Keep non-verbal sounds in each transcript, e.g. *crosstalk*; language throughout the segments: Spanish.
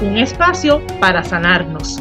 Un espacio para sanarnos.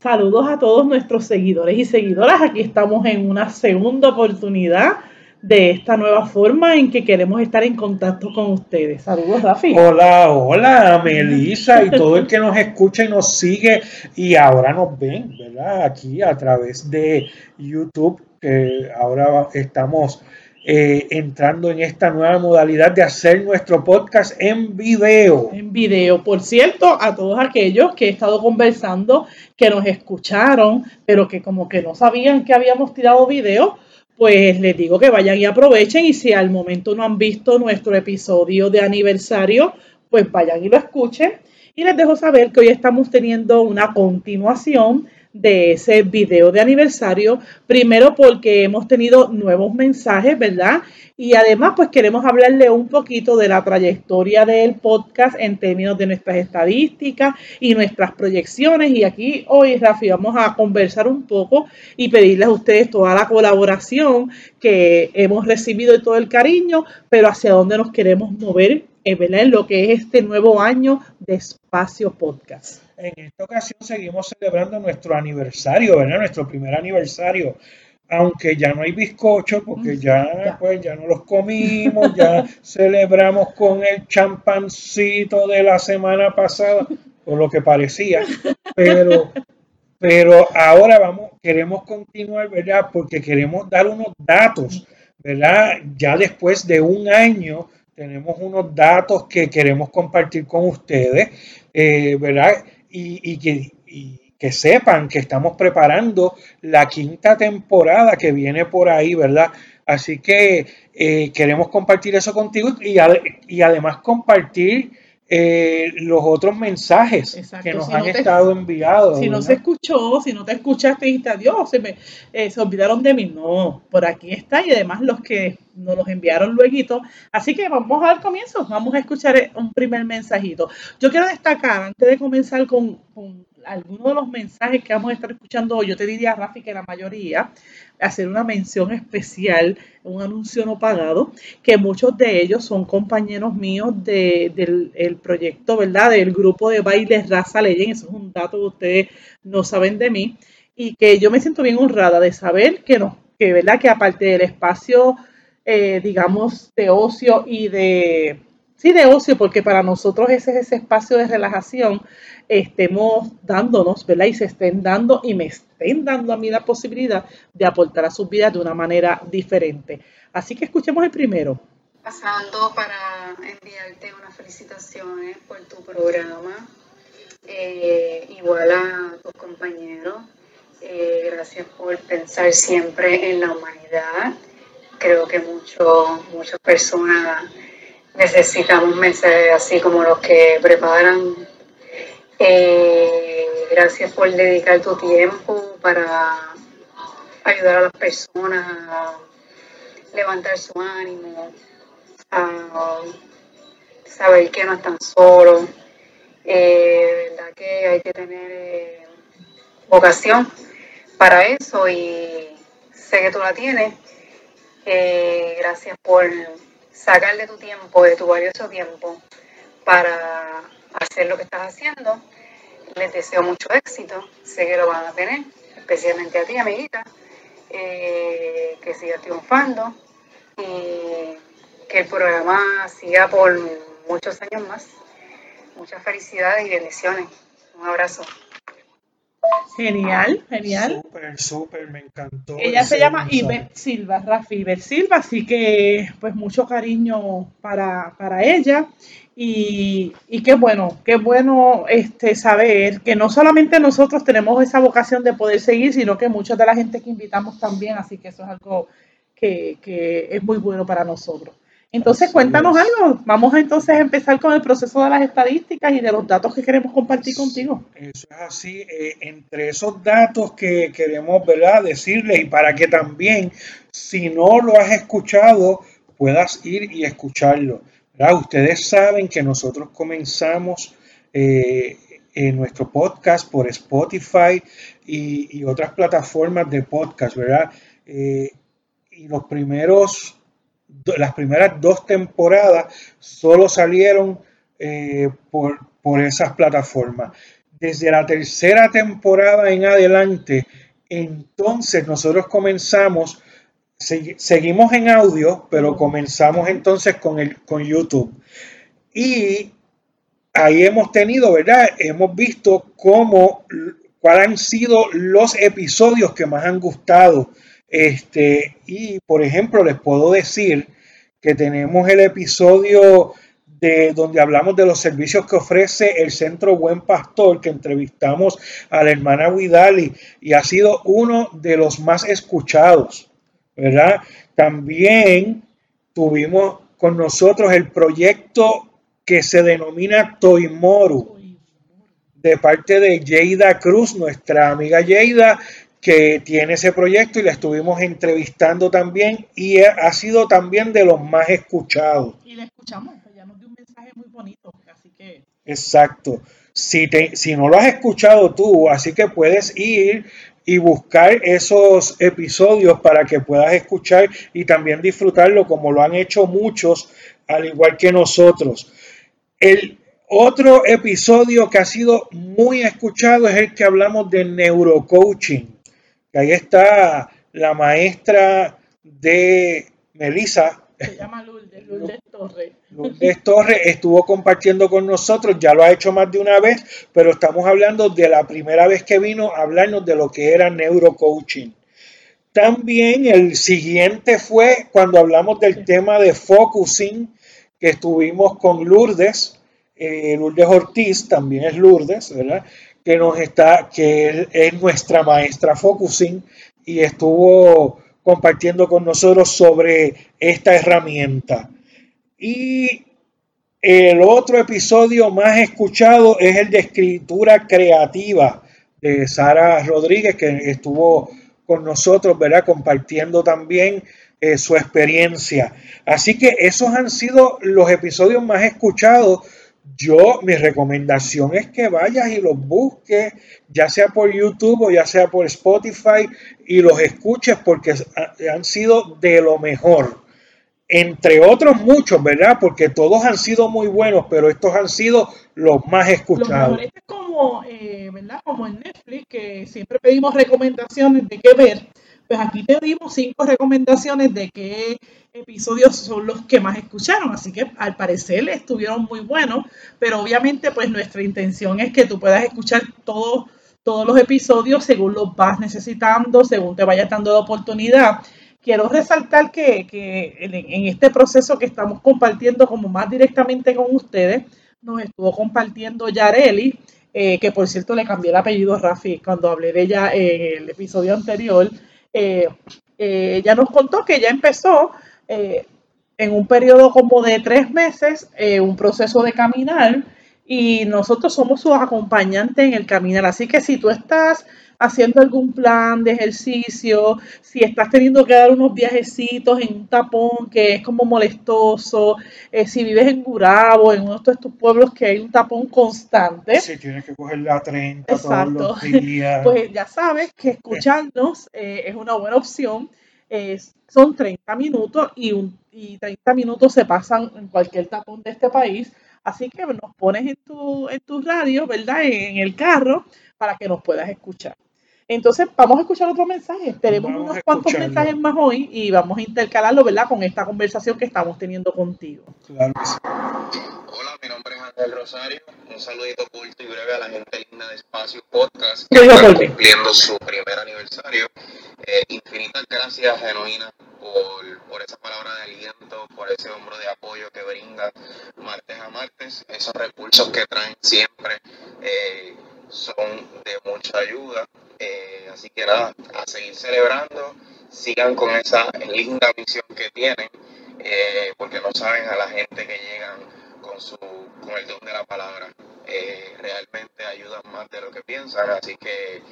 Saludos a todos nuestros seguidores y seguidoras. Aquí estamos en una segunda oportunidad de esta nueva forma en que queremos estar en contacto con ustedes. Saludos, Rafi. Hola, hola, Melissa y todo el que nos escucha y nos sigue y ahora nos ven, ¿verdad? Aquí a través de YouTube, que ahora estamos eh, entrando en esta nueva modalidad de hacer nuestro podcast en video. En video. Por cierto, a todos aquellos que he estado conversando, que nos escucharon, pero que como que no sabían que habíamos tirado video, pues les digo que vayan y aprovechen y si al momento no han visto nuestro episodio de aniversario, pues vayan y lo escuchen. Y les dejo saber que hoy estamos teniendo una continuación de ese video de aniversario. Primero porque hemos tenido nuevos mensajes, ¿verdad? Y además pues queremos hablarle un poquito de la trayectoria del podcast en términos de nuestras estadísticas y nuestras proyecciones. Y aquí hoy, Rafi, vamos a conversar un poco y pedirles a ustedes toda la colaboración que hemos recibido y todo el cariño, pero hacia dónde nos queremos mover en lo que es este nuevo año de Espacio Podcast. En esta ocasión seguimos celebrando nuestro aniversario, ¿verdad? Nuestro primer aniversario. Aunque ya no hay bizcocho, porque ya, pues ya no los comimos, ya *laughs* celebramos con el champancito de la semana pasada, por lo que parecía. Pero, pero ahora vamos, queremos continuar, ¿verdad? Porque queremos dar unos datos, ¿verdad? Ya después de un año tenemos unos datos que queremos compartir con ustedes, eh, ¿verdad? Y, que, que, sepan que estamos preparando la quinta temporada que viene por ahí, ¿verdad? Así que eh, queremos compartir eso contigo y, y además compartir eh, los otros mensajes que nos han estado enviados. Si no se escuchó, si no te escuchaste y adiós, se, me, eh, se olvidaron de mí. No, por aquí está y además los que nos los enviaron luego. Así que vamos a dar comienzo, vamos a escuchar un primer mensajito. Yo quiero destacar, antes de comenzar con, con algunos de los mensajes que vamos a estar escuchando hoy, yo te diría, Rafi, que la mayoría, hacer una mención especial, un anuncio no pagado, que muchos de ellos son compañeros míos del proyecto, ¿verdad? Del grupo de bailes Raza Legend, eso es un dato que ustedes no saben de mí, y que yo me siento bien honrada de saber que, no, que, ¿verdad? que aparte del espacio, eh, digamos, de ocio y de sí de ocio, porque para nosotros ese es ese espacio de relajación, estemos dándonos, ¿verdad? Y se estén dando y me estén dando a mí la posibilidad de aportar a sus vidas de una manera diferente. Así que escuchemos el primero. Pasando para enviarte unas felicitaciones por tu programa, eh, igual a tus compañeros. Eh, gracias por pensar siempre en la humanidad. Creo que mucho, muchas personas necesitamos meses así como los que preparan. Eh, gracias por dedicar tu tiempo para ayudar a las personas a levantar su ánimo, a saber que no están solos. Eh, verdad que hay que tener eh, vocación para eso y sé que tú la tienes. gracias por sacarle tu tiempo, de tu valioso tiempo, para hacer lo que estás haciendo. Les deseo mucho éxito, sé que lo van a tener, especialmente a ti, amiguita, eh, que siga triunfando y que el programa siga por muchos años más. Muchas felicidades y bendiciones. Un abrazo. Genial, genial. Súper, súper, me encantó. Ella se llama Iber Silva, Rafi Iber Silva, así que pues mucho cariño para, ella. Y, y, qué bueno, qué bueno este, saber que no solamente nosotros tenemos esa vocación de poder seguir, sino que mucha de la gente que invitamos también, así que eso es algo que, que es muy bueno para nosotros. Entonces, cuéntanos algo. Vamos a entonces a empezar con el proceso de las estadísticas y de los datos que queremos compartir contigo. Eso es así. Eh, entre esos datos que queremos ¿verdad? decirles y para que también, si no lo has escuchado, puedas ir y escucharlo. Ustedes saben que nosotros comenzamos eh, en nuestro podcast por Spotify y, otras plataformas de podcast, ¿verdad? Eh, y los primeros las primeras dos temporadas solo salieron eh, por, esas plataformas. Desde la tercera temporada en adelante, entonces nosotros comenzamos, seguimos en audio, pero comenzamos entonces con, el, con YouTube. Y ahí hemos tenido, ¿verdad? Hemos visto cómo, cuáles han sido los episodios que más han gustado este, y por ejemplo, les puedo decir que tenemos el episodio de donde hablamos de los servicios que ofrece el Centro Buen Pastor, que entrevistamos a la hermana Vidali y ha sido uno de los más escuchados, ¿verdad? También tuvimos con nosotros el proyecto que se denomina Toimoru, de parte de Yeida Cruz, nuestra amiga Yeida, que tiene ese proyecto y la estuvimos entrevistando también y ha sido también de los más escuchados. Y la escuchamos, ya nos dio un mensaje muy bonito, así que... Exacto. Si, te, si no lo has escuchado tú, así que puedes ir y buscar esos episodios para que puedas escuchar y también disfrutarlo como lo han hecho muchos, al igual que nosotros. El otro episodio que ha sido muy escuchado es el que hablamos de neurocoaching ahí está la maestra de Melissa. Se llama Lourdes, Lourdes Torres. Lourdes Torres estuvo compartiendo con nosotros, ya lo ha hecho más de una vez, pero estamos hablando de la primera vez que vino a hablarnos de lo que era neurocoaching. También el siguiente fue cuando hablamos del tema de focusing, que estuvimos con Lourdes, eh, Lourdes Ortiz, también es Lourdes, ¿verdad? Que nos está, que es nuestra maestra Focusing y estuvo compartiendo con nosotros sobre esta herramienta. Y el otro episodio más escuchado es el de escritura creativa de Sara Rodríguez, que estuvo con nosotros, ¿verdad? Compartiendo también eh, su experiencia. Así que esos han sido los episodios más escuchados yo, mi recomendación es que vayas y los busques, ya sea por YouTube o ya sea por Spotify, y los escuches porque han sido de lo mejor. Entre otros muchos, ¿verdad? Porque todos han sido muy buenos, pero estos han sido los más escuchados. es como, eh, ¿verdad? Como en Netflix, que siempre pedimos recomendaciones de qué ver. Pues aquí te dimos cinco recomendaciones de qué episodios son los que más escucharon, así que al parecer estuvieron muy buenos, pero obviamente pues nuestra intención es que tú puedas escuchar todos todos los episodios según los vas necesitando, según te vayas dando la oportunidad. Quiero resaltar que, que en este proceso que estamos compartiendo como más directamente con ustedes, nos estuvo compartiendo Yareli, eh, que por cierto le cambié el apellido a Rafi cuando hablé de ella en el episodio anterior. Eh, eh, ella nos contó que ya empezó eh, en un periodo como de tres meses eh, un proceso de caminar y nosotros somos sus acompañantes en el caminar. Así que si tú estás haciendo algún plan de ejercicio, si estás teniendo que dar unos viajecitos en un tapón que es como molestoso, eh, si vives en Gurabo, en uno de estos pueblos que hay un tapón constante. Si tienes que coger la 30 todos los *laughs* días. Pues ya sabes que escucharnos es una buena opción son 30 minutos y, un, y 30 minutos se pasan en cualquier tapón de este país. Así que nos pones en tu, en tu radio, ¿verdad? En, el carro para que nos puedas escuchar. Entonces, vamos a escuchar otro mensaje. Tenemos unos cuantos mensajes más hoy y vamos a intercalarlo, ¿verdad? Con esta conversación que estamos teniendo contigo. Claro Hola, mi nombre es Ángel Rosario. Un saludito corto y breve a la gente linda de Espacio Podcast que está cumpliendo su primer aniversario. Eh, infinitas gracias, genuinas, por, por esa palabra de aliento, por ese hombro de apoyo que brinda martes a martes. Esos recursos que traen siempre eh, son de mucha ayuda. Eh, así que nada, a seguir celebrando, sigan con esa linda misión que tienen eh, porque no saben a la gente que llegan con, su, con el don de la palabra. Eh, realmente ayudan más de lo que piensan, así que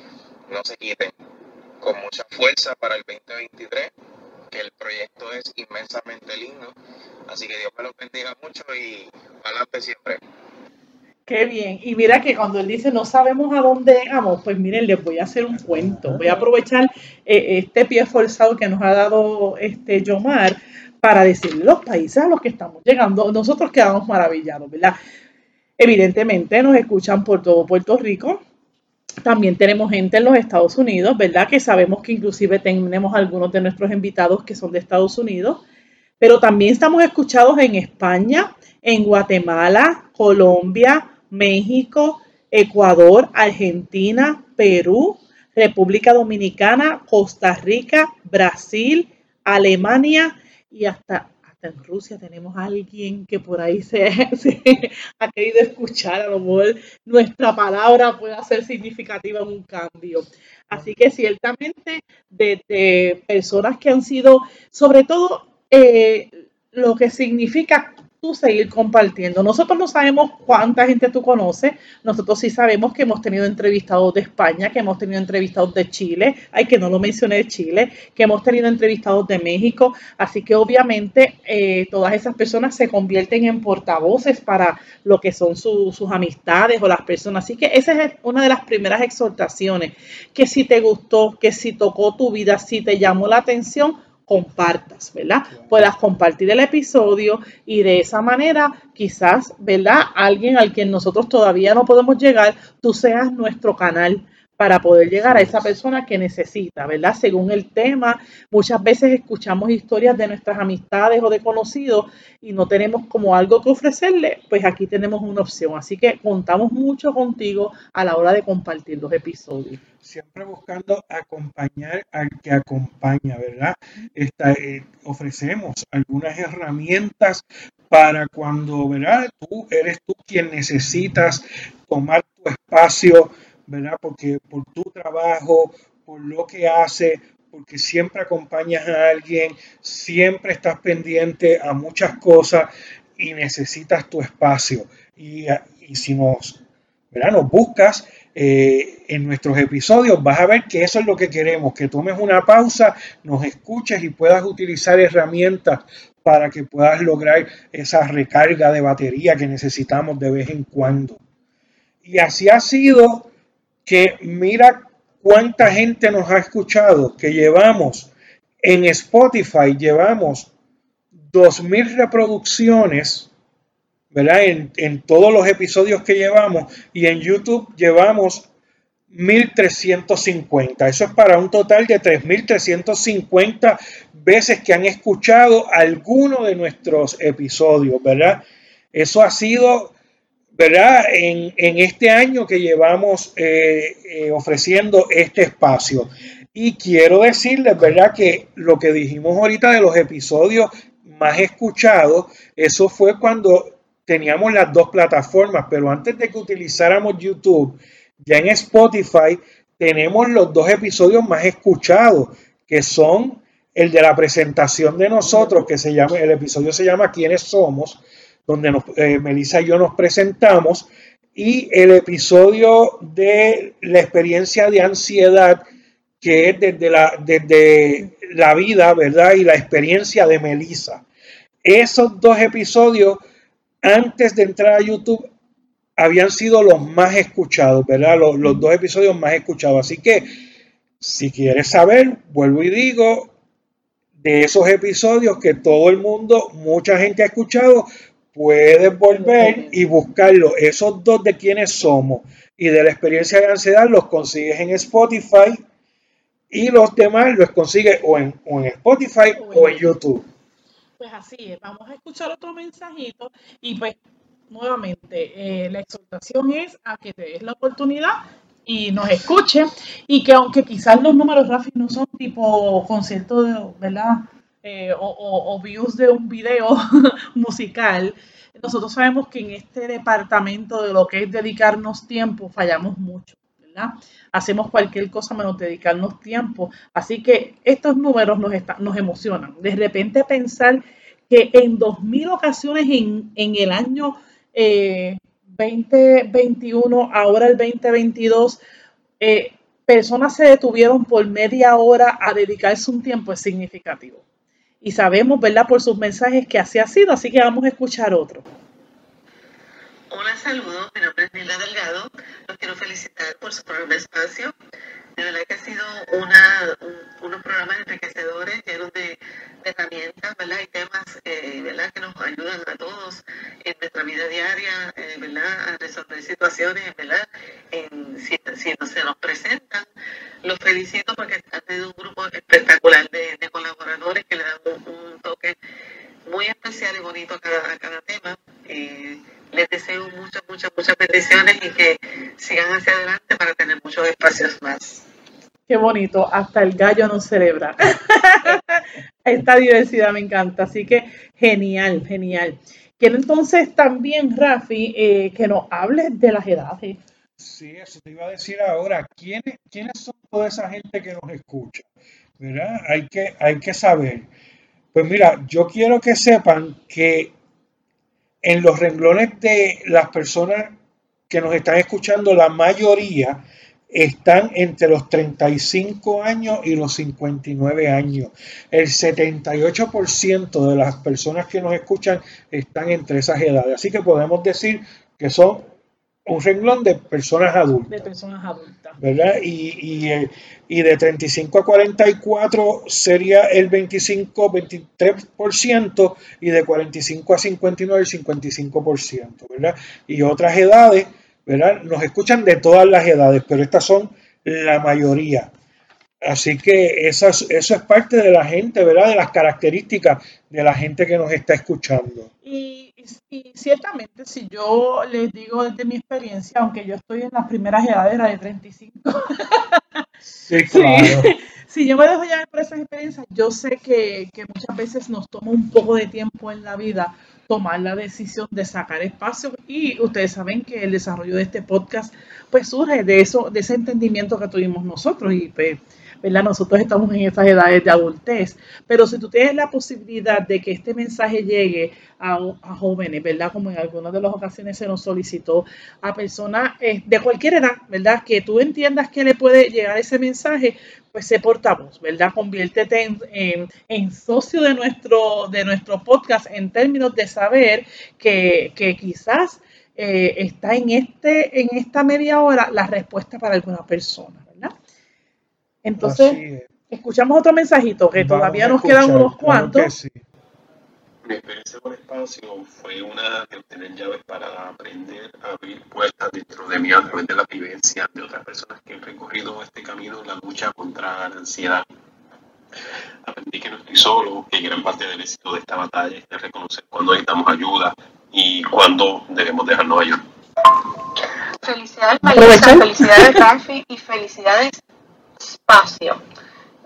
no se quiten. Con mucha fuerza para el 2023, que el proyecto es inmensamente lindo. Así que Dios me lo bendiga mucho y adelante siempre. Qué bien. Y mira que cuando él dice no sabemos a dónde vamos, pues miren, les voy a hacer un cuento. Voy a aprovechar eh, este pie forzado que nos ha dado este Yomar para decirle los países a los que estamos llegando. Nosotros quedamos maravillados, ¿verdad? Evidentemente nos escuchan por todo Puerto Rico. También tenemos gente en los Estados Unidos, ¿verdad? Que sabemos que inclusive tenemos algunos de nuestros invitados que son de Estados Unidos. Pero también estamos escuchados en España, en Guatemala, Colombia, México, Ecuador, Argentina, Perú, República Dominicana, Costa Rica, Brasil, Alemania y hasta, hasta en Rusia tenemos a alguien que por ahí se, *laughs* ha querido escuchar. A lo mejor nuestra palabra puede ser significativa en un cambio. Así que ciertamente desde personas que han sido, sobre todo, eh, lo que significa tú seguir compartiendo. Nosotros no sabemos cuánta gente tú conoces, nosotros sí sabemos que hemos tenido entrevistados de España, que hemos tenido entrevistados de Chile, hay que no lo mencioné de Chile, que hemos tenido entrevistados de México, así que obviamente eh, todas esas personas se convierten en portavoces para lo que son sus amistades o las personas. Así que esa es una de las primeras exhortaciones, que si te gustó, que si tocó tu vida, si te llamó la atención, compartas, ¿verdad? Puedas compartir el episodio y de esa manera quizás, ¿verdad? Alguien al quien nosotros todavía no podemos llegar, tú seas nuestro canal para poder llegar a esa persona que necesita, ¿verdad? Según el tema, muchas veces escuchamos historias de nuestras amistades o de conocidos y no tenemos como algo que ofrecerle, pues aquí tenemos una opción. Así que contamos mucho contigo a la hora de compartir los episodios. Siempre buscando acompañar al que acompaña, ¿verdad? Eh, ofrecemos algunas herramientas para cuando, ¿verdad? Tú eres tú quien necesitas tomar tu espacio ¿verdad? Porque por tu trabajo, por lo que hace, porque siempre acompañas a alguien, siempre estás pendiente a muchas cosas y necesitas tu espacio. Y, si nos, ¿verdad? nos buscas eh, en nuestros episodios, vas a ver que eso es lo que queremos, que tomes una pausa, nos escuches y puedas utilizar herramientas para que puedas lograr esa recarga de batería que necesitamos de vez en cuando. Y así ha sido que mira cuánta gente nos ha escuchado, que llevamos en Spotify, llevamos 2.000 reproducciones, ¿verdad? En, en, todos los episodios que llevamos y en YouTube llevamos 1.350. Eso es para un total de 3.350 veces que han escuchado alguno de nuestros episodios, ¿verdad? Eso ha sido ¿verdad? En, este año que llevamos eh, eh, ofreciendo este espacio. Y quiero decirles, ¿verdad? Que lo que dijimos ahorita de los episodios más escuchados, eso fue cuando teníamos las dos plataformas, pero antes de que utilizáramos YouTube, ya en Spotify tenemos los dos episodios más escuchados, que son el de la presentación de nosotros, que se llama, el episodio se llama ¿Quiénes somos? Donde nos, eh, Melissa y yo nos presentamos, y el episodio de la experiencia de ansiedad, que es desde la, desde la vida, ¿verdad? Y la experiencia de Melissa. Esos dos episodios, antes de entrar a YouTube, habían sido los más escuchados, ¿verdad? Los, los dos episodios más escuchados. Así que, si quieres saber, vuelvo y digo, de esos episodios que todo el mundo, mucha gente ha escuchado, puedes volver y buscarlo. Esos dos de quienes somos y de la experiencia de ansiedad los consigues en Spotify y los demás los consigues o en, Spotify o en, YouTube. Pues así es, vamos a escuchar otro mensajito y pues nuevamente eh, la exhortación es a que te des la oportunidad y nos escuchen y que aunque quizás los números Rafi no son tipo concierto de, ¿verdad? Eh, o, views de un video *laughs* musical, nosotros sabemos que en este departamento de lo que es dedicarnos tiempo fallamos mucho. ¿verdad? Hacemos cualquier cosa menos dedicarnos tiempo. Así que estos números nos, nos emocionan. De repente pensar que en 2.000 ocasiones en, el año 2021, eh, ahora el 2022, eh, personas se detuvieron por media hora a dedicarse un tiempo es significativo. Y sabemos, ¿verdad?, por sus mensajes que así ha sido, así que vamos a escuchar otro. Hola, saludos. Mi nombre es Delgado. Los quiero felicitar por su programa de espacio. De verdad que ha sido una, unos programas enriquecedores, llenos de, herramientas, ¿verdad? Y temas, eh, ¿verdad? Que nos ayudan a todos en nuestra vida diaria, eh, ¿verdad? A resolver situaciones, ¿verdad? En, si, no se nos presentan. Los felicito porque bendiciones y que sigan hacia adelante para tener muchos espacios más. Qué bonito, hasta el gallo nos celebra. *laughs* Esta diversidad me encanta, así que genial, genial. Quiero entonces también, Rafi, eh, que nos hables de las edades. Sí, eso te iba a decir ahora. ¿Quiénes, quiénes son toda esa gente que nos escucha? ¿Verdad? Hay que, hay que saber. Pues mira, yo quiero que sepan que en los renglones de las personas que nos están escuchando, la mayoría están entre los 35 años y los 59 años. El 78% de las personas que nos escuchan están entre esas edades. Así que podemos decir que son un renglón de personas adultas. De personas adultas. ¿Verdad? Y, y, eh, y, de 35 a 44 sería el 25, 23% y de 45 a 59 el 55%, ¿verdad? Y otras edades, ¿verdad? Nos escuchan de todas las edades, pero estas son la mayoría. Así que eso es, eso es parte de la gente, ¿verdad? De las características de la gente que nos está escuchando. Y, ciertamente, si yo les digo desde mi experiencia, aunque yo estoy en las primeras edades, la de 35. *laughs* sí, claro. si yo me dejo ya por esas experiencias, yo sé que, que muchas veces nos toma un poco de tiempo en la vida tomar la decisión de sacar espacio y ustedes saben que el desarrollo de este podcast pues surge de eso, de ese entendimiento que tuvimos nosotros y pues ¿verdad? Nosotros estamos en esas edades de adultez, pero si tú tienes la posibilidad de que este mensaje llegue a, jóvenes, ¿verdad? Como en algunas de las ocasiones se nos solicitó a personas eh, de cualquier edad, ¿verdad? Que tú entiendas que le puede llegar ese mensaje, pues se portavoz, ¿verdad? Conviértete en, socio de nuestro, de nuestro podcast en términos de saber que, quizás eh, está en, este, en esta media hora la respuesta para alguna persona. Entonces, escuchamos otro mensajito que todavía nos quedan unos cuantos. Mi experiencia con espacio fue una de obtener llaves para aprender a abrir puertas dentro de mí a través de la vivencia de otras personas que han recorrido este camino en la lucha contra la ansiedad. Aprendí que no estoy solo, que gran parte del éxito de esta batalla es de reconocer cuando necesitamos ayuda y cuando debemos dejarnos ayudar. Felicidades, Marisa, felicidades, *laughs* Rafi, y felicidades espacio.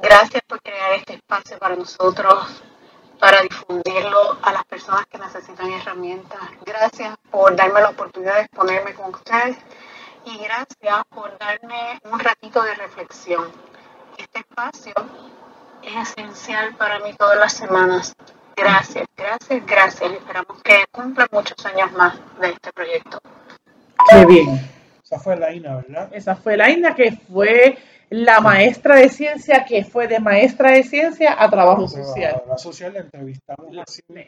Gracias por crear este espacio para nosotros, para difundirlo a las personas que necesitan herramientas. Gracias por darme la oportunidad de exponerme con ustedes y gracias por darme un ratito de reflexión. Este espacio es esencial para mí todas las semanas. Gracias, gracias, gracias. Esperamos que cumpla muchos años más de este proyecto. Qué bien. Esa fue la INA, ¿verdad? Esa fue la INA que fue la maestra de ciencia que fue de maestra de ciencia a trabajo social. La social la entrevistamos.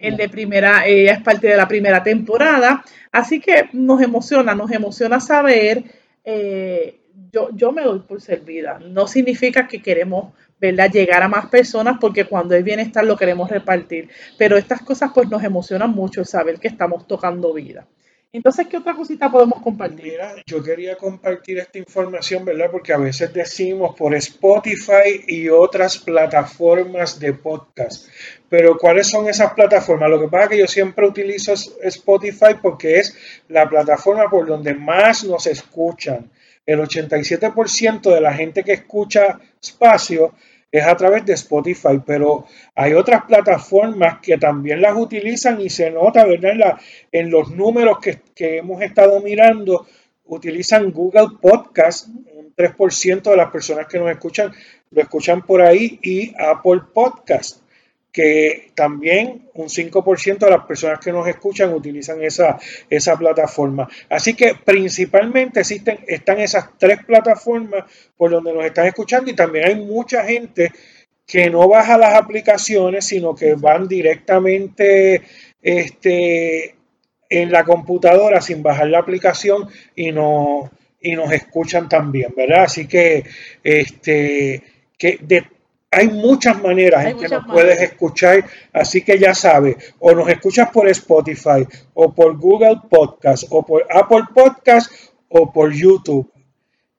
El de primera, ella es parte de la primera temporada, así que nos emociona, nos emociona saber, eh, yo, yo me doy por servida, no significa que queremos ¿verdad? llegar a más personas porque cuando hay bienestar lo queremos repartir, pero estas cosas pues nos emocionan mucho saber que estamos tocando vida. Entonces, ¿qué otra cosita podemos compartir? Mira, yo quería compartir esta información, ¿verdad? Porque a veces decimos por Spotify y otras plataformas de podcast. Pero ¿cuáles son esas plataformas? Lo que pasa es que yo siempre utilizo Spotify porque es la plataforma por donde más nos escuchan. El 87% de la gente que escucha espacio es a través de Spotify, pero hay otras plataformas que también las utilizan y se nota, ¿verdad? En, los números que, hemos estado mirando, utilizan Google Podcast, un 3% de las personas que nos escuchan lo escuchan por ahí, y Apple Podcast, que también un 5% de las personas que nos escuchan utilizan esa, esa plataforma. Así que principalmente existen, están esas tres plataformas por donde nos están escuchando y también hay mucha gente que no baja las aplicaciones, sino que van directamente este, en la computadora sin bajar la aplicación y, no, y nos escuchan también, ¿verdad? Así que, este, que hay muchas maneras en que nos puedes escuchar, así que ya sabes, o nos escuchas por Spotify, o por Google Podcast, o por Apple Podcast, o por YouTube.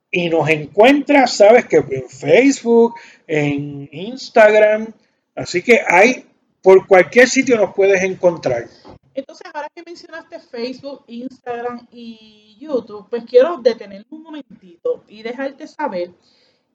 Y nos encuentras, sabes que en Facebook, en Instagram, así que hay, por cualquier sitio nos puedes encontrar. Entonces, ahora que mencionaste Facebook, Instagram y YouTube, pues quiero detenerme un momentito y dejarte saber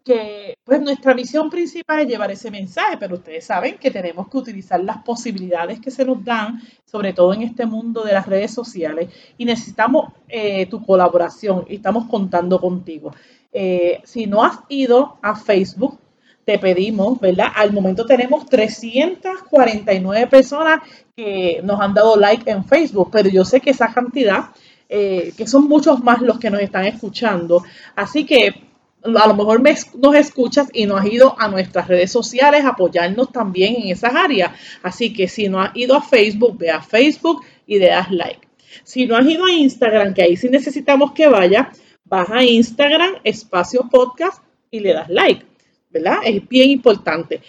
que pues nuestra misión principal es llevar ese mensaje, pero ustedes saben que tenemos que utilizar las posibilidades que se nos dan, sobre todo en este mundo de las redes sociales, y necesitamos eh, tu colaboración y estamos contando contigo. Eh, si no has ido a Facebook, te pedimos, ¿verdad? Al momento tenemos 349 personas que nos han dado like en Facebook, pero yo sé que esa cantidad, eh, que son muchos más los que nos están escuchando, así que a lo mejor nos escuchas y no has ido a nuestras redes sociales apoyarnos también en esas áreas. Así que si no has ido a Facebook, ve a Facebook y le das like. Si no has ido a Instagram, que ahí sí necesitamos que vaya, vas a Instagram, espacio podcast y le das like. ¿verdad? Es bien importante.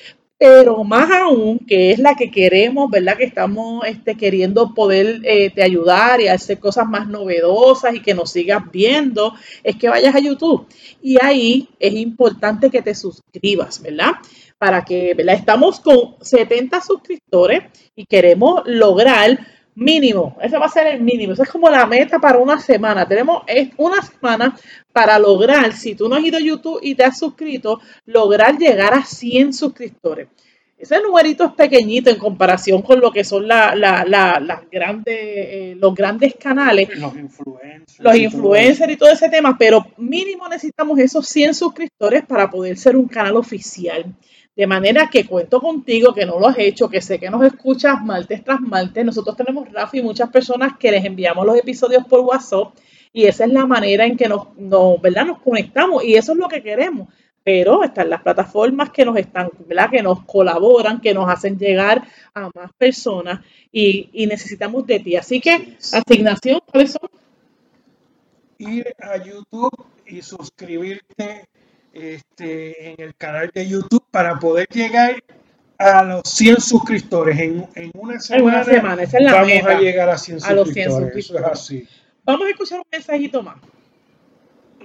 Pero más aún, que es la que queremos, ¿verdad? Que estamos este, queriendo poder eh, te ayudar y hacer cosas más novedosas y que nos sigas viendo, es que vayas a YouTube. Y ahí es importante que te suscribas, ¿verdad? Para que, ¿verdad? Estamos con 70 suscriptores y queremos lograr mínimo, ese va a ser el mínimo, esa es como la meta para una semana. Tenemos una semana para lograr, si tú no has ido a YouTube y te has suscrito, lograr llegar a 100 suscriptores. Ese numerito es pequeñito en comparación con lo que son la, las grandes, eh, los grandes canales. Los influencers. Los influencers y todo ese tema, pero mínimo necesitamos esos 100 suscriptores para poder ser un canal oficial. De manera que cuento contigo, que no lo has hecho, que sé que nos escuchas martes tras martes. Nosotros tenemos, Rafi, muchas personas que les enviamos los episodios por WhatsApp y esa es la manera en que nos, ¿verdad? nos conectamos y eso es lo que queremos. Pero están las plataformas que nos están, ¿verdad? que nos colaboran, que nos hacen llegar a más personas y, y necesitamos de ti. Así que, asignación, ¿cuáles son? Ir a YouTube y suscribirte este, en el canal de YouTube para poder llegar a los 100 suscriptores. En, en una semana, vamos a llegar a 100 suscriptores. así. Vamos a escuchar un mensajito más.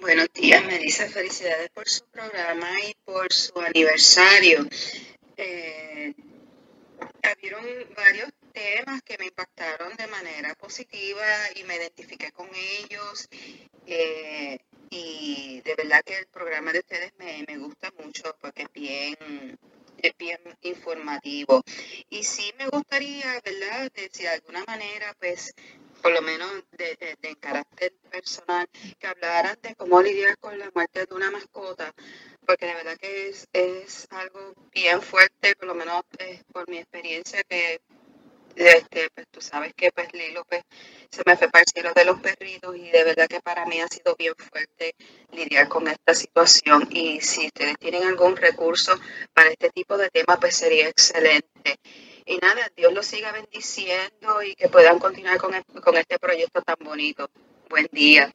Buenos días, Melissa. Felicidades por su programa y por su aniversario. Eh, habieron varios temas que me impactaron de manera positiva y me identifiqué con ellos. Eh, y de verdad que el programa de ustedes me, gusta mucho porque es bien, es bien informativo. Y sí me gustaría, ¿verdad?, de, si de alguna manera, pues, por lo menos de, de, carácter personal, que hablaran de cómo lidiar con la muerte de una mascota, porque de verdad que es, es algo bien fuerte, por lo menos eh, por mi experiencia que este, pues tú sabes que pues Lilo pues se me fue para el cielo de los perritos y de verdad que para mí ha sido bien fuerte lidiar con esta situación y si ustedes tienen algún recurso para este tipo de tema pues sería excelente. Y nada, Dios los siga bendiciendo y que puedan continuar con, con este proyecto tan bonito. Buen día.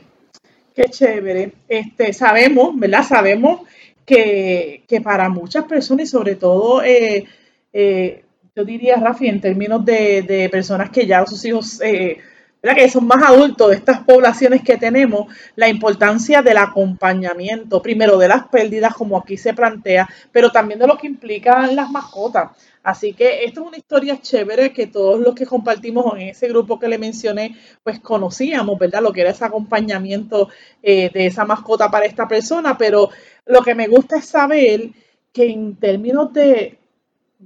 Qué chévere. Este, sabemos, ¿verdad? Sabemos que, que para muchas personas y sobre todo eh, eh, yo diría, Rafi, en términos de, personas que ya sus hijos, eh, que son más adultos de estas poblaciones que tenemos, la importancia del acompañamiento, primero de las pérdidas, como aquí se plantea, pero también de lo que implican las mascotas. Así que esto es una historia chévere que todos los que compartimos en ese grupo que le mencioné, pues conocíamos, ¿verdad? Lo que era ese acompañamiento eh, de esa mascota para esta persona, pero lo que me gusta es saber que en términos de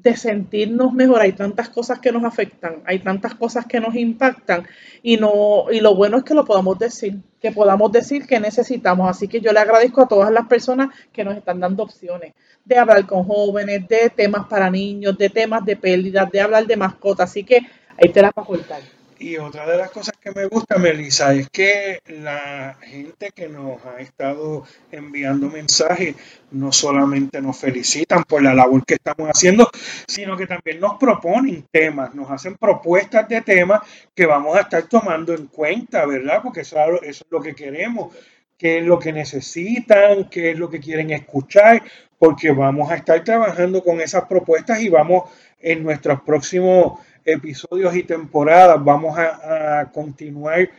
de sentirnos mejor. Hay tantas cosas que nos afectan, hay tantas cosas que nos impactan y no y lo bueno es que lo podamos decir, que podamos decir que necesitamos. Así que yo le agradezco a todas las personas que nos están dando opciones de hablar con jóvenes, de temas para niños, de temas de pérdidas, de hablar de mascotas. Así que ahí te la cortar. Y otra de las cosas que me gusta, Melissa, es que la gente que nos ha estado enviando mensajes no solamente nos felicitan por la labor que estamos haciendo, sino que también nos proponen temas, nos hacen propuestas de temas que vamos a estar tomando en cuenta, ¿verdad? Porque eso, eso es lo que queremos, qué es lo que necesitan, qué es lo que quieren escuchar, porque vamos a estar trabajando con esas propuestas y vamos en nuestros próximos episodios y temporadas vamos a, continuar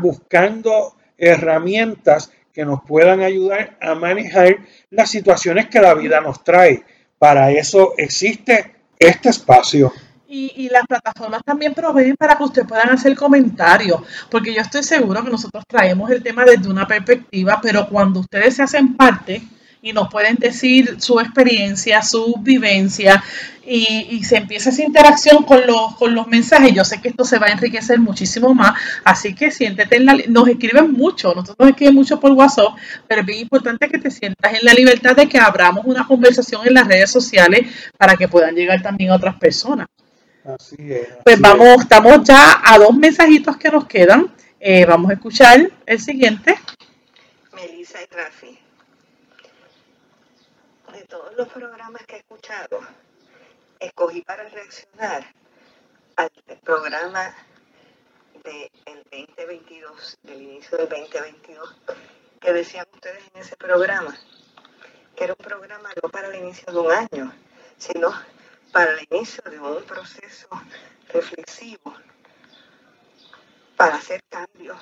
buscando herramientas que nos puedan ayudar a manejar las situaciones que la vida nos trae. Para eso existe este espacio. Y, y, las plataformas también proveen para que ustedes puedan hacer comentarios, porque yo estoy seguro que nosotros traemos el tema desde una perspectiva, pero cuando ustedes se hacen parte, y nos pueden decir su experiencia, su vivencia y, se empieza esa interacción con los, con los mensajes. Yo sé que esto se va a enriquecer muchísimo más, así que siéntete en la... Nos escriben mucho, nosotros nos escriben mucho por WhatsApp, pero es bien importante que te sientas en la libertad de que abramos una conversación en las redes sociales para que puedan llegar también a otras personas. Así es. pues vamos, estamos ya a dos mensajitos que nos quedan. Eh, vamos a escuchar el siguiente. Melissa y Rafi los programas que he escuchado, escogí para reaccionar al programa del 2022, del inicio del 2022, que decían ustedes en ese programa, que era un programa no para el inicio de un año, sino para el inicio de un proceso reflexivo, para hacer cambios,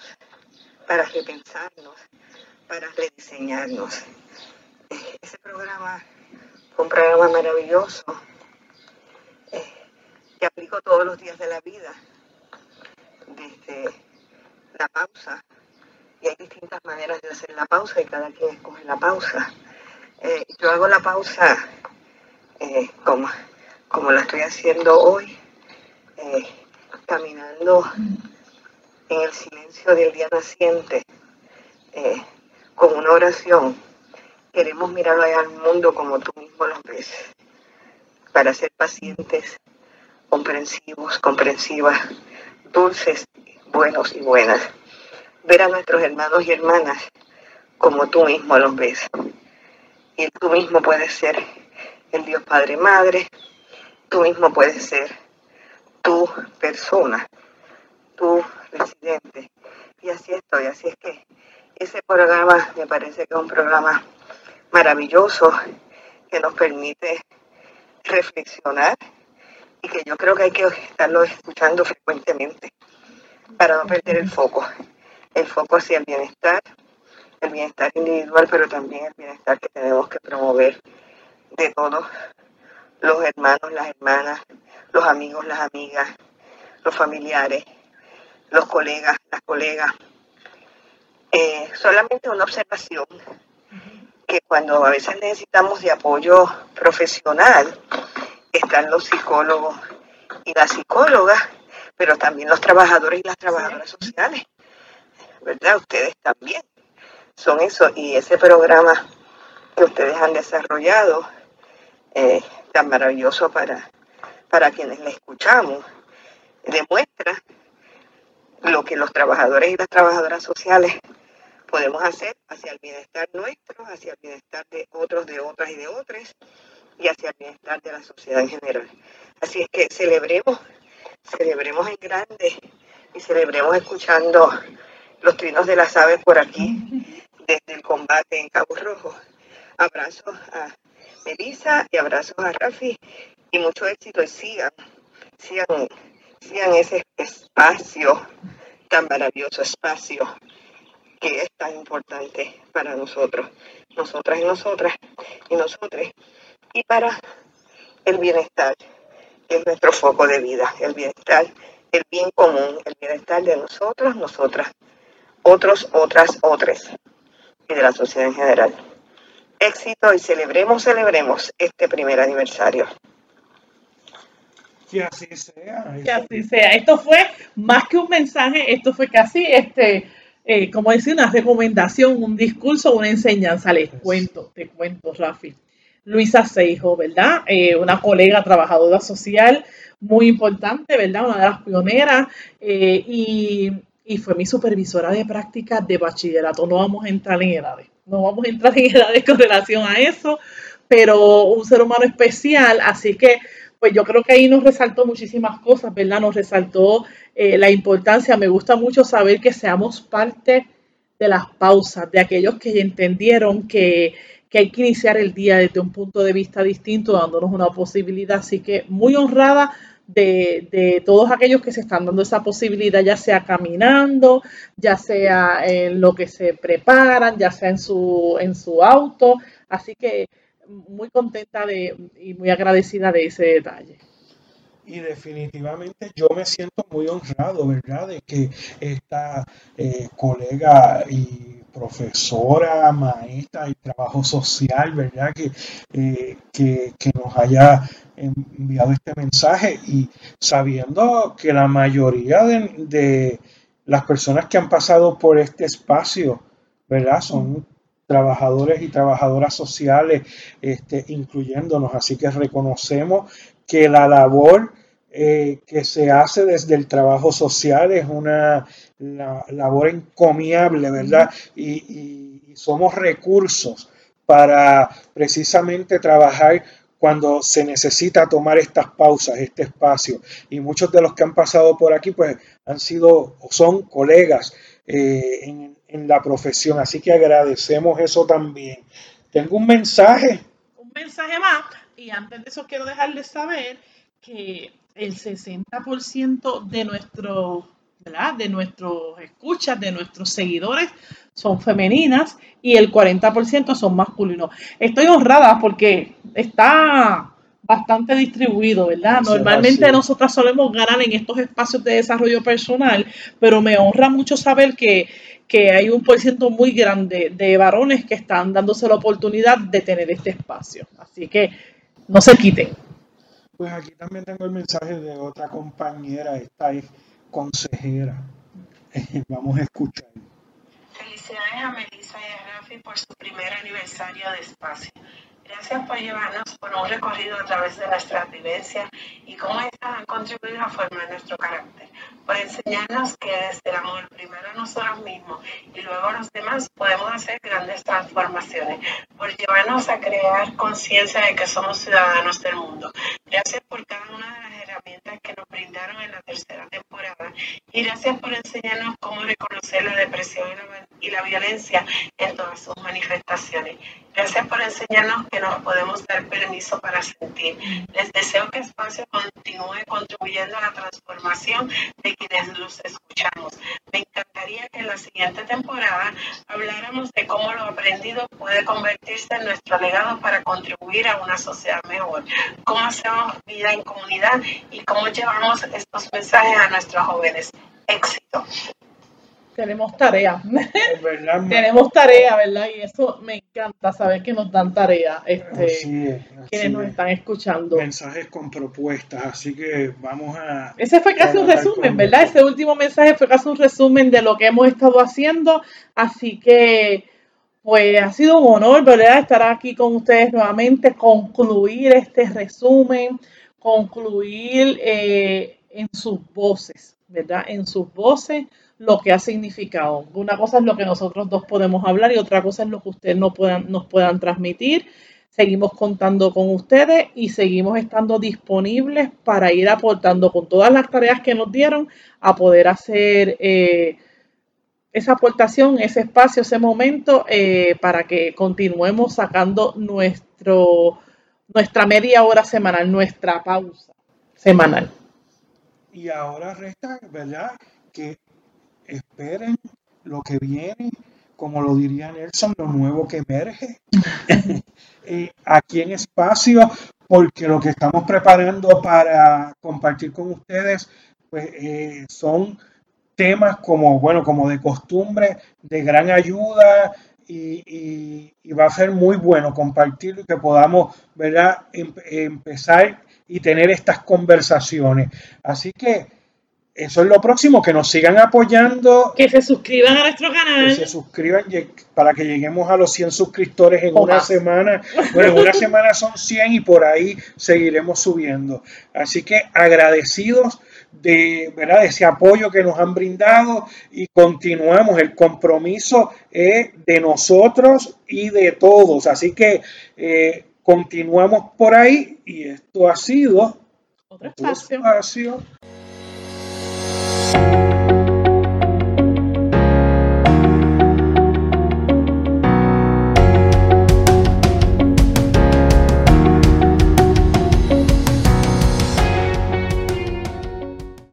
para repensarnos, para rediseñarnos. Ese programa un programa maravilloso eh, que aplico todos los días de la vida, desde la pausa. Y hay distintas maneras de hacer la pausa y cada quien escoge la pausa. Eh, yo hago la pausa eh, como, como la estoy haciendo hoy, caminando en el silencio del día naciente, con una oración Queremos mirar al mundo como tú mismo lo ves, para ser pacientes, comprensivos, comprensivas, dulces, buenos y buenas. Ver a nuestros hermanos y hermanas como tú mismo los ves. Y tú mismo puedes ser el Dios Padre Madre, tú mismo puedes ser tu persona, tu residente. Y así estoy, así es que ese programa me parece que es un programa maravilloso que nos permite reflexionar y que yo creo que hay que estarlo escuchando frecuentemente para no perder el foco, el foco hacia el bienestar, el bienestar individual, pero también el bienestar que tenemos que promover de todos los hermanos, las hermanas, los amigos, las amigas, los familiares, los colegas, las colegas. Eh, solamente una observación que cuando a veces necesitamos de apoyo profesional, están los psicólogos y las psicólogas, pero también los trabajadores y las trabajadoras sociales, ¿verdad? Ustedes también son eso y ese programa que ustedes han desarrollado, eh, tan maravilloso para, para quienes le escuchamos, demuestra lo que los trabajadores y las trabajadoras sociales podemos hacer hacia el bienestar nuestro, hacia el bienestar de otros, de otras y de otras, y hacia el bienestar de la sociedad en general. Así es que celebremos, celebremos en grande y celebremos escuchando los trinos de las aves por aquí, desde el combate en Cabo Rojo. Abrazos a Melissa y abrazos a Rafi y mucho éxito y sigan, sigan, sigan ese espacio, tan maravilloso espacio que es tan importante para nosotros, nosotras y nosotras y nosotros, y para el bienestar, que es nuestro foco de vida, el bienestar, el bien común, el bienestar de nosotros, nosotras, otros, otras, otras, y de la sociedad en general. Éxito y celebremos, celebremos este primer aniversario. Que así sea. Que así sea. Esto fue más que un mensaje, esto fue casi este, eh, como decir, una recomendación, un discurso, una enseñanza. Les cuento, te cuento, Rafi. Luisa Seijo, ¿verdad? Eh, una colega trabajadora social muy importante, ¿verdad? Una de las pioneras eh, y, y, fue mi supervisora de prácticas de bachillerato. No vamos a entrar en edades, no vamos a entrar en *laughs* edades con relación a eso, pero un ser humano especial, así que pues yo creo que ahí nos resaltó muchísimas cosas, ¿verdad? Nos resaltó eh, la importancia, me gusta mucho saber que seamos parte de las pausas, de aquellos que entendieron que, que hay que iniciar el día desde un punto de vista distinto, dándonos una posibilidad, así que muy honrada de, de, todos aquellos que se están dando esa posibilidad, ya sea caminando, ya sea en lo que se preparan, ya sea en su, en su auto. Así que muy contenta de, y muy agradecida de ese detalle. Y definitivamente yo me siento muy honrado, ¿verdad? De que esta eh, colega y profesora, maestra y trabajo social, ¿verdad? Que, eh, que, que, nos haya enviado este mensaje y sabiendo que la mayoría de, de las personas que han pasado por este espacio, ¿verdad? Son trabajadores y trabajadoras sociales, este, incluyéndonos. Así que reconocemos que la labor eh, que se hace desde el trabajo social es una labor encomiable, ¿verdad? Y, somos recursos para precisamente trabajar cuando se necesita tomar estas pausas, este espacio. Y muchos de los que han pasado por aquí, pues han sido o son colegas eh, en, en la profesión. Así que agradecemos eso también. Tengo un mensaje. Un mensaje más. Y antes de eso quiero dejarles saber que el 60% de nuestros de nuestros escuchas, de nuestros seguidores son femeninas y el 40% son masculinos. Estoy honrada porque está bastante distribuido, ¿verdad? Normalmente nosotras solemos ganar en estos espacios de desarrollo personal, pero me honra mucho saber que, que hay un porcentaje muy grande de varones que están dándose la oportunidad de tener este espacio. Así que no se quiten. Pues aquí también tengo el mensaje de otra compañera, esta es consejera. Vamos a escuchar. Felicidades a Melissa y a Rafi por su primer aniversario de espacio. Gracias por llevarnos por un recorrido a través de nuestras vivencias y cómo estas han contribuido a formar nuestro carácter, por enseñarnos que desde el amor primero a nosotros mismos y luego a los demás podemos hacer grandes transformaciones, por llevarnos a crear conciencia de que somos ciudadanos del mundo. Gracias por cada una de las herramientas que nos brindaron en la tercera temporada y gracias por enseñarnos cómo reconocer la depresión y la violencia en todas sus manifestaciones. Gracias por enseñarnos que nos podemos dar permiso para sentir. Les deseo que Espacio continúe contribuyendo a la transformación de quienes los escuchamos. Me encantaría que en la siguiente temporada habláramos de cómo lo aprendido puede convertirse en nuestro legado para contribuir a una sociedad mejor. Cómo hacemos vida en comunidad y cómo llevamos estos mensajes a nuestros jóvenes. Éxito tenemos tarea. *laughs* tenemos tarea, ¿verdad? Y eso me encanta saber que nos dan tarea, este, quienes nos están escuchando. Mensajes con propuestas, así que vamos a... Ese fue casi un resumen, ¿verdad? Ese último mensaje fue casi un resumen de lo que hemos estado haciendo, así que pues ha sido un honor, ¿verdad? Estar aquí con ustedes nuevamente, concluir este resumen, concluir eh, en sus voces, ¿verdad? En sus voces lo que ha significado. Una cosa es lo que nosotros dos podemos hablar y otra cosa es lo que ustedes no puedan, nos puedan transmitir. Seguimos contando con ustedes y seguimos estando disponibles para ir aportando con todas las tareas que nos dieron a poder hacer eh, esa aportación, ese espacio, ese momento eh, para que continuemos sacando nuestro, nuestra media hora semanal, nuestra pausa semanal. Y ahora resta, ¿verdad? Que esperen lo que viene, como lo diría Nelson, lo nuevo que emerge *laughs* eh, aquí en espacio, porque lo que estamos preparando para compartir con ustedes pues, eh, son temas como, bueno, como de costumbre, de gran ayuda y, va a ser muy bueno compartir y que podamos, ¿verdad?, em, empezar y tener estas conversaciones. Así que eso es lo próximo, que nos sigan apoyando. Que se suscriban a nuestro canal. Que se suscriban para que lleguemos a los 100 suscriptores en una semana. Bueno, en una *laughs* semana son 100 y por ahí seguiremos subiendo. Así que agradecidos de, ¿verdad? de ese apoyo que nos han brindado y continuamos. El compromiso es de nosotros y de todos. Así que eh, continuamos por ahí y esto ha sido otro espacio.